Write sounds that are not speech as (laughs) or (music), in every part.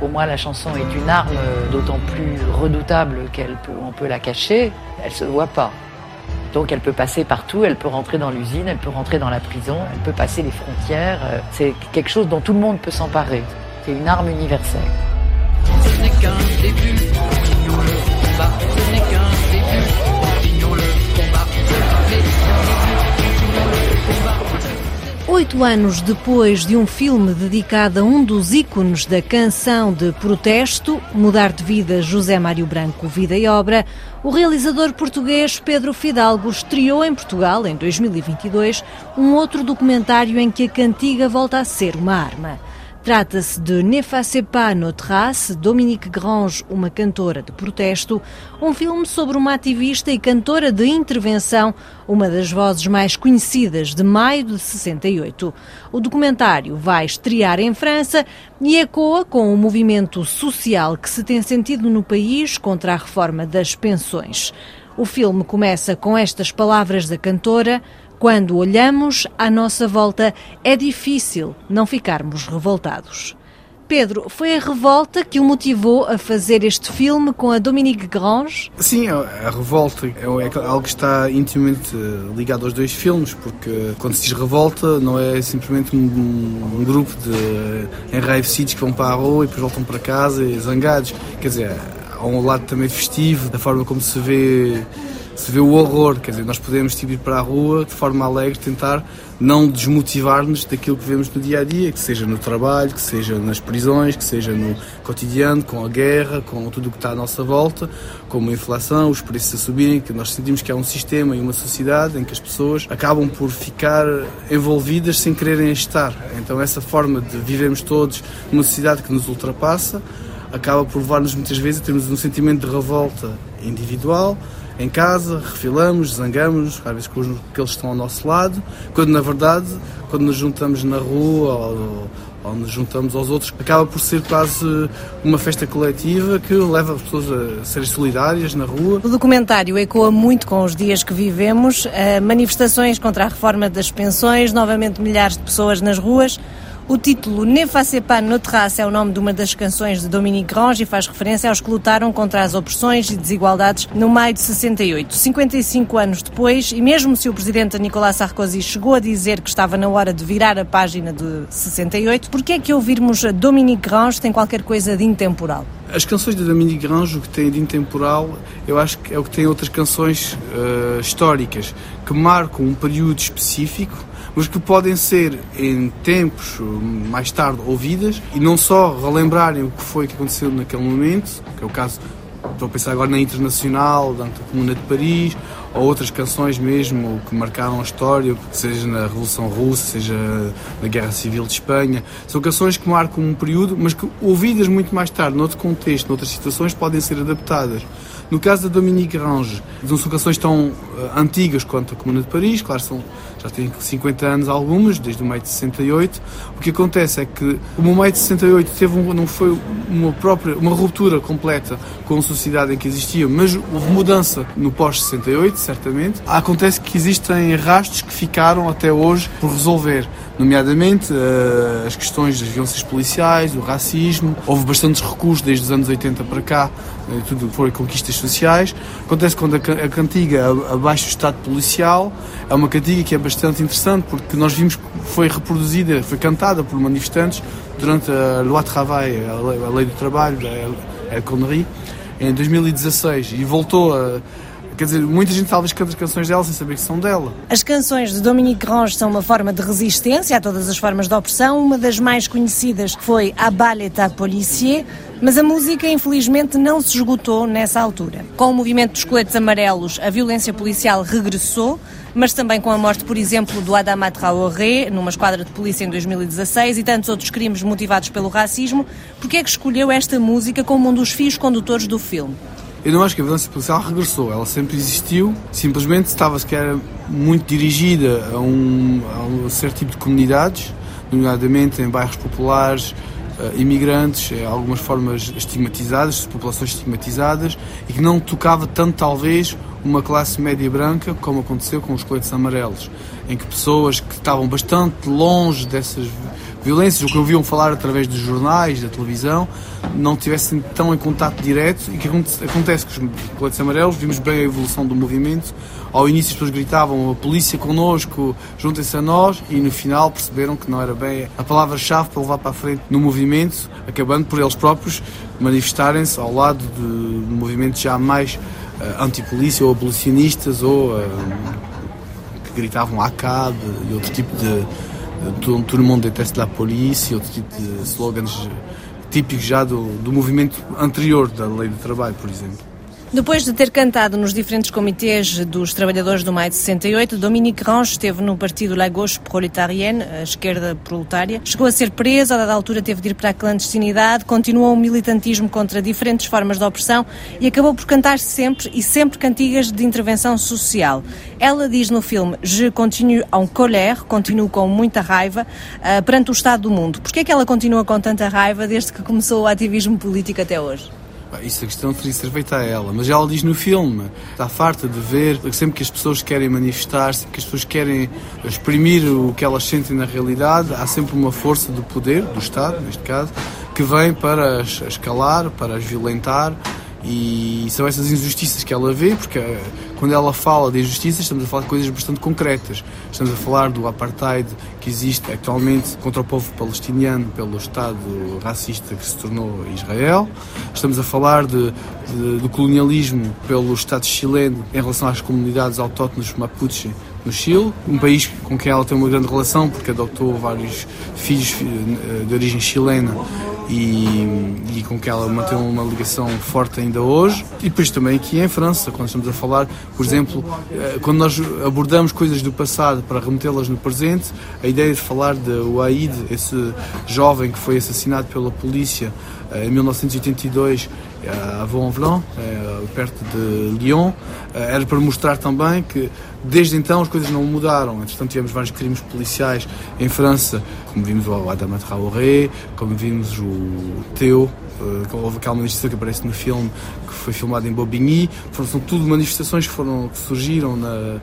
Pour moi, la chanson est une arme d'autant plus redoutable qu'elle peut, on peut la cacher. Elle se voit pas. Donc elle peut passer partout, elle peut rentrer dans l'usine, elle peut rentrer dans la prison, elle peut passer les frontières. Euh, C'est quelque chose dont tout le monde peut s'emparer. C'est une arme universelle. Ce n'est qu'un début, continuons le combat. Ce n'est qu'un début, continuons le combat. Oito anos depois de um filme dedicado a um dos ícones da canção de protesto, Mudar de Vida, José Mário Branco, Vida e Obra, o realizador português Pedro Fidalgo estreou em Portugal, em 2022, um outro documentário em que a cantiga volta a ser uma arma. Trata-se de Ne fasse pas notre race, Dominique Grange, uma cantora de protesto, um filme sobre uma ativista e cantora de intervenção, uma das vozes mais conhecidas de maio de 68. O documentário vai estrear em França e ecoa com o movimento social que se tem sentido no país contra a reforma das pensões. O filme começa com estas palavras da cantora. Quando olhamos à nossa volta, é difícil não ficarmos revoltados. Pedro, foi a revolta que o motivou a fazer este filme com a Dominique Grange? Sim, a revolta é algo que está intimamente eh, ligado aos dois filmes, porque quando se diz revolta não é simplesmente um, um grupo de enraivecidos que vão para a rua e depois voltam para casa e zangados. Quer dizer, há um lado também festivo da forma como se vê se vê o horror, quer dizer, nós podemos tipo, ir para a rua de forma alegre, tentar não desmotivar-nos daquilo que vemos no dia a dia, que seja no trabalho, que seja nas prisões, que seja no cotidiano, com a guerra, com tudo o que está à nossa volta, como a inflação, os preços a subirem, que nós sentimos que há um sistema e uma sociedade em que as pessoas acabam por ficar envolvidas sem quererem estar. Então essa forma de vivermos todos numa sociedade que nos ultrapassa acaba por levar-nos muitas vezes a termos um sentimento de revolta individual, em casa, refilamos, zangamos, às vezes com os que eles estão ao nosso lado, quando na verdade, quando nos juntamos na rua ou, ou nos juntamos aos outros, acaba por ser quase uma festa coletiva que leva as pessoas a serem solidárias na rua. O documentário ecoa muito com os dias que vivemos, eh, manifestações contra a reforma das pensões, novamente milhares de pessoas nas ruas. O título Ne fasse pas notre race é o nome de uma das canções de Dominique Grange e faz referência aos que lutaram contra as opressões e desigualdades no maio de 68. 55 anos depois, e mesmo se o presidente Nicolas Sarkozy chegou a dizer que estava na hora de virar a página de 68, por que é que ouvirmos a Dominique Grange tem qualquer coisa de intemporal? As canções de Dominique Grange, o que tem de intemporal, eu acho que é o que tem outras canções uh, históricas, que marcam um período específico, mas que podem ser em tempos mais tarde ouvidas e não só relembrarem o que foi que aconteceu naquele momento, que é o caso, estou a pensar agora na Internacional, da Comuna de Paris, ou outras canções mesmo que marcaram a história, seja na Revolução Russa, seja na Guerra Civil de Espanha. São canções que marcam um período, mas que ouvidas muito mais tarde, noutro contexto, noutras situações, podem ser adaptadas. No caso da Dominique Range, são canções tão uh, antigas quanto a Comuna de Paris, claro, são, já têm 50 anos algumas, desde o maio de 68. O que acontece é que, o maio de 68 teve um, não foi uma própria, uma ruptura completa com a sociedade em que existia, mas houve mudança no pós-68, certamente, acontece que existem rastros que ficaram até hoje por resolver, nomeadamente uh, as questões das violências policiais, o racismo, houve bastantes recursos desde os anos 80 para cá, uh, tudo foi conquistas sociais. Acontece quando a, cantiga abaixo do Estado policial, é uma cantiga que é bastante interessante porque nós vimos que foi reproduzida, foi cantada por manifestantes durante a Loi Travail, a lei, a lei do trabalho, a El Connery, em 2016 e voltou a Quer dizer, muita gente talvez canta as canções dela sem saber que são dela. As canções de Dominique Grange são uma forma de resistência a todas as formas de opressão. Uma das mais conhecidas foi A à Policier, mas a música infelizmente não se esgotou nessa altura. Com o movimento dos coletes amarelos, a violência policial regressou, mas também com a morte, por exemplo, do Adama Traoré, numa esquadra de polícia em 2016, e tantos outros crimes motivados pelo racismo. Por que é que escolheu esta música como um dos fios condutores do filme? Eu não acho que a violência policial regressou, ela sempre existiu, simplesmente estava-se que era muito dirigida a um, a um certo tipo de comunidades, nomeadamente em bairros populares, uh, imigrantes, uh, algumas formas estigmatizadas, populações estigmatizadas, e que não tocava tanto, talvez, uma classe média branca, como aconteceu com os coletes amarelos, em que pessoas que estavam bastante longe dessas violências, o que ouviam falar através dos jornais, da televisão, não tivessem tão em contato direto. E que acontece? Com os coletes amarelos, vimos bem a evolução do movimento. Ao início as pessoas gritavam a polícia connosco, juntem-se a nós. E no final perceberam que não era bem a palavra-chave para levar para a frente no movimento, acabando por eles próprios manifestarem-se ao lado de movimentos já mais uh, antipolícia ou abolicionistas ou uh, que gritavam ACAB e outro tipo de tout, tout le monde déteste la e outro tipo de slogans típicos já do, do movimento anterior da lei do trabalho, por exemplo. Depois de ter cantado nos diferentes comitês dos trabalhadores do Maio de 68, Dominique Range esteve no partido La Gauche Proletarienne, a esquerda proletária. Chegou a ser preso, a dada altura teve de ir para a clandestinidade, continuou o militantismo contra diferentes formas de opressão e acabou por cantar sempre e sempre cantigas de intervenção social. Ela diz no filme Je continue en colère, continuo com muita raiva, uh, perante o estado do mundo. Por que é que ela continua com tanta raiva desde que começou o ativismo político até hoje? Isso a questão teria ser feita a ela, mas ela diz no filme, está farta de ver sempre que as pessoas querem manifestar, sempre que as pessoas querem exprimir o que elas sentem na realidade, há sempre uma força do poder, do Estado, neste caso, que vem para escalar, para as violentar e são essas injustiças que ela vê, porque eh, quando ela fala de injustiças, estamos a falar de coisas bastante concretas. Estamos a falar do apartheid que existe atualmente contra o povo palestiniano pelo Estado racista que se tornou Israel. Estamos a falar de, de, do colonialismo pelo Estado chileno em relação às comunidades autóctones Mapuche no Chile, um país com quem ela tem uma grande relação porque adotou vários filhos eh, de origem chilena e, e, com que ela mantém uma ligação forte ainda hoje. E depois também aqui em França, quando estamos a falar, por exemplo, eh, quando nós abordamos coisas do passado para remetê-las no presente, a ideia de falar de Ouaid, esse jovem que foi assassinado pela polícia eh, em 1982 a Vaux-en-Velin, eh, perto de Lyon, era para mostrar também que desde então as coisas não mudaram. Entretanto, tivemos vários crimes policiais em França, como vimos o Adama Traoré, como vimos o Teo, eh, houve aquela manifestação que aparece no filme, que foi filmado em Bobigny. São tudo manifestações que, foram, que surgiram na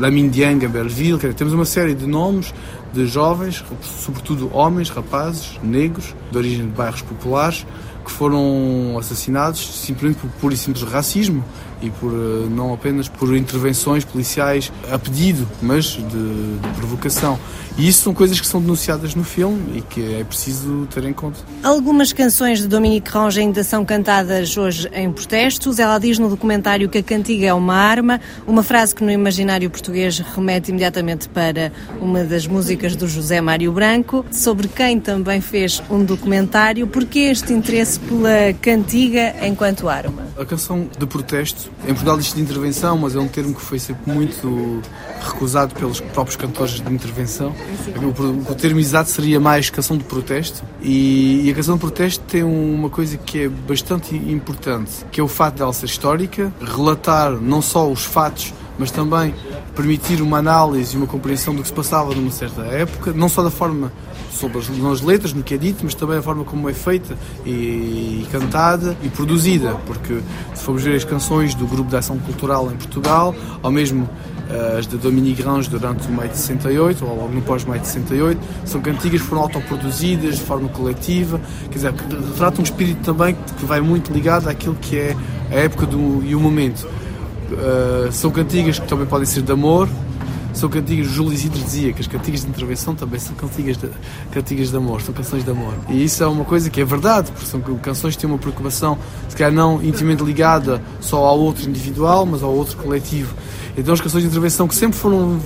Lamine Dieng, em Belleville. Temos uma série de nomes de jovens, sobretudo homens, rapazes, negros, de origem de bairros populares, que foram assassinados simplesmente por puro e simples racismo e por eh, não apenas por intervenções policiais a pedido, mas de, de, provocação. E isso são coisas que são denunciadas no filme e que é preciso ter em conta. Algumas canções de Dominique Ronge ainda são cantadas hoje em protestos. Ela diz no documentário que a cantiga é uma arma, uma frase que no imaginário português remete imediatamente para uma das músicas do José Mário Branco, sobre quem também fez um documentário. Por que este interesse pela cantiga enquanto arma? A canção de protesto em Portugal diz de intervenção, mas é um termo que foi sempre muito recusado pelos próprios cantores de intervenção. O, o termo exato seria mais canção de protesto. E, e, a canção de protesto tem uma coisa que é bastante importante, que é o fato dela ser histórica, relatar não só os fatos, mas também permitir uma análise e uma compreensão do que se passava numa certa época, não só da forma sobre as, nas letras, no que é dito, mas também a forma como é feita e, e, cantada e produzida, porque se formos ver as canções do Grupo de Ação Cultural em Portugal, ou mesmo uh, as de Dominique Grange durante o maio de 68, ou logo no pós-maio de 68, são cantigas que foram autoproduzidas de forma coletiva, quer dizer, que retratam um espírito também que vai muito ligado àquilo que é a época do, e o momento. Uh, são cantigas que também podem ser de amor, são cantigas, Júlio Isidro dizia que as cantigas de intervenção também são cantigas de, cantigas de amor, são canções de amor. E isso é uma coisa que é verdade, porque são canções que têm uma preocupação, se calhar não intimamente ligada só ao outro individual, mas ao outro coletivo. Então as canções de intervenção que sempre foram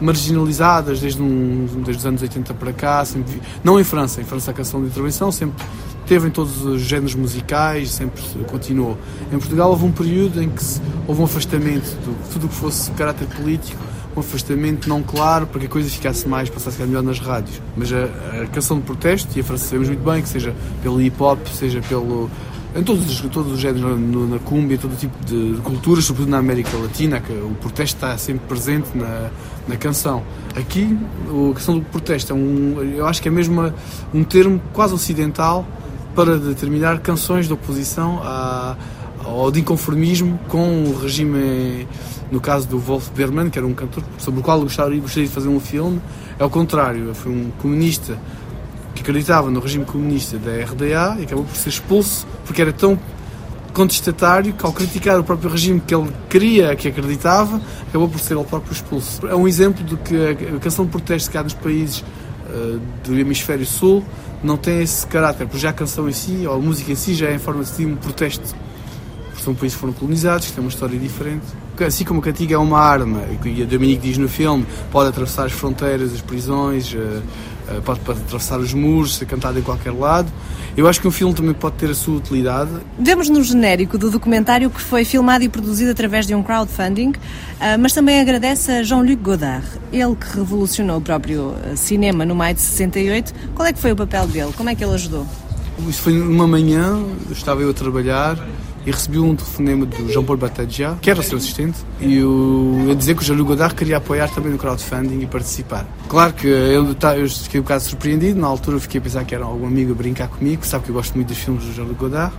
marginalizadas desde, um, desde os anos 80 para cá, sempre, não em França, em França a canção de intervenção sempre teve em todos os géneros musicais, sempre continuou. Em Portugal houve um período em que houve um afastamento de tudo o que fosse caráter político um afastamento não claro para que a coisa ficasse mais, passasse melhor nas rádios. Mas a, a canção de protesto, e a França sabemos muito bem que seja pelo hip hop, seja pelo em todos, os- todos os géneros, na cúmbia, todo tipo de, de culturas, sobretudo na América Latina, que o protesto está sempre presente na, na canção. Aqui, a questão do protesto é um, eu acho que é mesmo um termo quase ocidental para determinar canções de oposição à, ao de inconformismo com o regime, no caso do Wolf Berman, que era um cantor sobre o qual gostaria, gostaria de fazer um filme, é o contrário, foi um comunista que acreditava no regime comunista da RDA e acabou por ser expulso porque era tão contestatário que ao criticar o próprio regime que ele queria, que acreditava, acabou por ser ele próprio expulso. É um exemplo de que a canção de protesto que há nos países eh, do hemisfério sul não tem esse caráter, porque já a canção em si, ou a música em si, já é em forma de um protesto. Porque são países que foram colonizados, que têm uma história diferente. Assim como a cantiga é uma arma, e a Dominique diz no filme, pode atravessar as fronteiras, as prisões, eh, pode, pode atravessar os muros, ser cantado em qualquer lado. Eu acho que um filme também pode ter a sua utilidade. Vemos no genérico do documentário que foi filmado e produzido através de um crowdfunding, ah, mas também agradece a Jean-Luc Godard, ele que revolucionou o próprio ah, cinema no maio de 68. Qual é que foi o papel dele? Como é que ele ajudou? Isso foi numa manhã, estava eu a trabalhar e recebi um telefonema do Jean-Paul Batadja, que era o seu assistente, e a dizer que o Jean-Luc Godard queria apoiar também no crowdfunding e participar. Claro que eu, tá- eu fiquei um bocado surpreendido, na altura eu fiquei a pensar que era algum amigo a brincar comigo, sabe que eu gosto muito dos filmes do Jean-Luc Godard,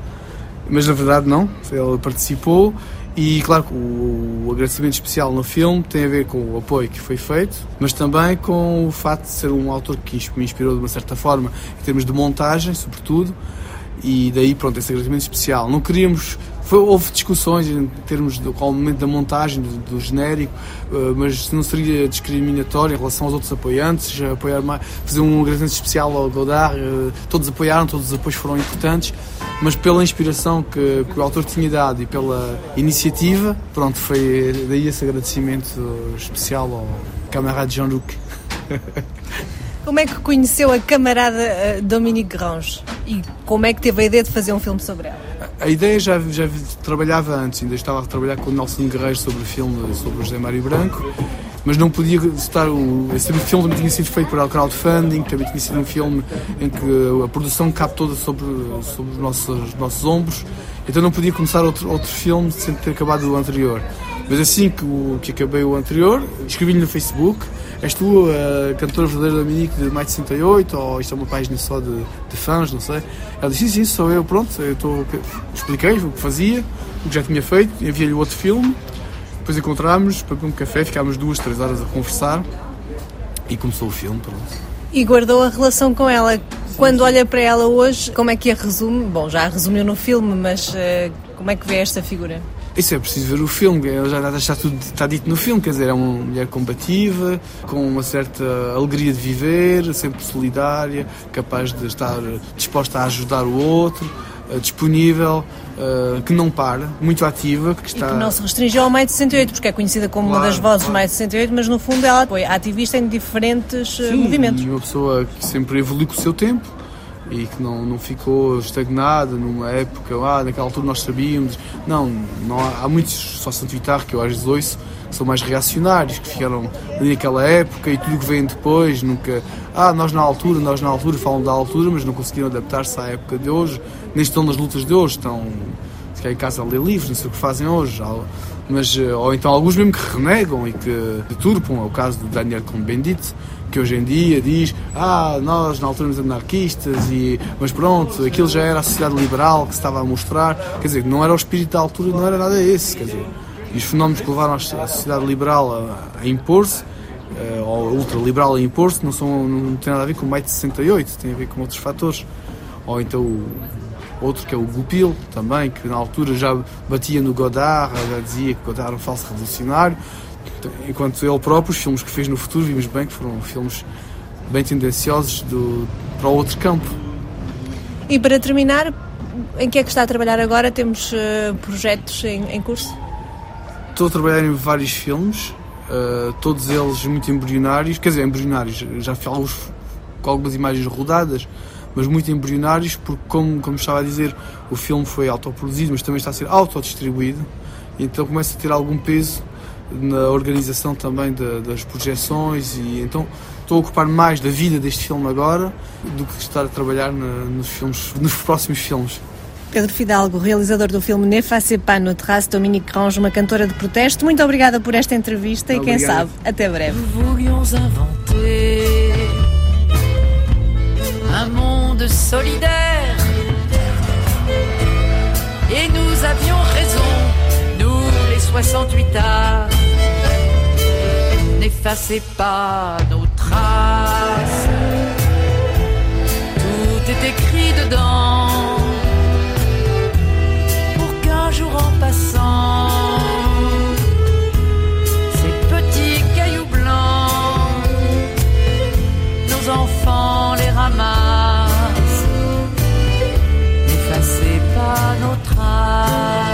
mas na verdade não, ele participou e claro o, o agradecimento especial no filme tem a ver com o apoio que foi feito, mas também com o facto de ser um autor que me inspirou de uma certa forma em termos de montagem, sobretudo, e daí pronto esse agradecimento especial. Não queríamos foi- houve discussões em termos do qual momento da montagem, do, do genérico, eh, mas não seria discriminatório em relação aos outros apoiantes, apoiar mais, fazer um agradecimento especial ao Godard, eh, todos apoiaram, todos os apoios foram importantes, mas pela inspiração que, que o autor tinha dado e pela iniciativa, pronto, foi daí esse agradecimento especial ao camarada Jean-Luc. (laughs) Como é que conheceu a camarada Dominique Grange? E como é que teve a ideia de fazer um filme sobre ela? A ideia já, já trabalhava antes, ainda estava a trabalhar com o Nelson Guerreiro sobre o filme sobre o José Mário Branco, mas não podia estar. O, esse filme também tinha sido feito por crowdfunding, também tinha sido um filme em que a produção cabe toda sobre, sobre os nossos, nossos ombros, então não podia começar outro, outro filme sem ter acabado o anterior. Mas assim que, o, que acabei o anterior, escrevi-lhe no Facebook: És tu a cantora verdadeira da Dominique de mais de 68? Ou isto é uma página só de, de fãs, não sei. Ela disse: Sim, sim, sou eu, pronto. Eu estou. Expliquei o que fazia, o que já tinha feito, enviei-lhe outro filme. Depois encontramos para um café, ficámos duas, três horas a conversar e começou o filme. Pronto. E guardou a relação com ela. Quando olha para ela hoje, como é que a resume? Bom, já a resumiu no filme, mas ah, como é que vê esta figura? Isso é preciso ver o filme, já, já está tudo está dito no filme, quer dizer, é uma mulher combativa, com uma certa alegria de viver, sempre solidária, capaz de estar disposta a ajudar o outro, eh, disponível, eh, que não para, muito ativa, que está... E que não se restringiu ao maio de 68, porque é conhecida como uma Claro, das vozes claro. do maio de 68, mas no fundo ela foi ativista em diferentes ah, Sim, movimentos. E uma pessoa que sempre evoluiu com o seu tempo e que não, não ficou estagnada numa época, ah, naquela altura nós sabíamos. Não, não há, há muitos sócios de Vitar que eu às vezes ouço são mais reacionários, que ficaram ali naquela época e tudo que vem depois, nunca. Ah, nós na altura, nós na altura falam da altura, mas não conseguiram adaptar-se à época de hoje, nem estão nas lutas de hoje, estão se em casa a ler livros, não sei o que fazem hoje. Mas, eh, ou então alguns mesmo que renegam e que deturpam, é o caso do Daniel Cohn-Bendit, que hoje em dia diz ah, nós na altura éramos anarquistas, e, mas pronto, aquilo já era a sociedade liberal que se estava a mostrar. Quer dizer, não era o espírito da altura, não era nada esse. Quer dizer, e os fenómenos que levaram a sociedade liberal a, a impor-se, eh, ou ultraliberal a impor-se, não, são, não tem nada a ver com o maio de 68, tem a ver com outros fatores. Ou então outro que é o Goupil, também, que na altura já batia no Godard, já dizia que Godard era um falso revolucionário, enquanto ele próprio, os filmes que fez no futuro, vimos bem que foram filmes bem tendenciosos do, para o outro campo. E para terminar, em que é que está a trabalhar agora? Temos ah, projetos em, em curso? Estou a trabalhar em vários filmes, eh, todos eles muito embrionários, quer dizer, embrionários, já fiz alguns com algumas imagens rodadas, mas muito embrionários, porque, como, como estava a dizer, o filme foi autoproduzido, mas também está a ser autodistribuído, então começa a ter algum peso na organização também da- das projeções, e então estou a ocupar mais da vida deste filme agora do que estar a trabalhar na- nos, filmes, nos próximos filmes. Pedro Fidalgo, realizador do filme N'effacez pas notre race, Dominique Grange, uma cantora de protesto. Muito obrigada por esta entrevista Obrigado. e quem sabe, até breve. Monde solidaire. Et nous avions raison, nous les 68 arts. N'effacez pas nos traces. Tout est écrit dedans. Pour qu'un jour en passant, ces petits cailloux blancs, nos enfants les ramassent. N'effacez pas nos traces.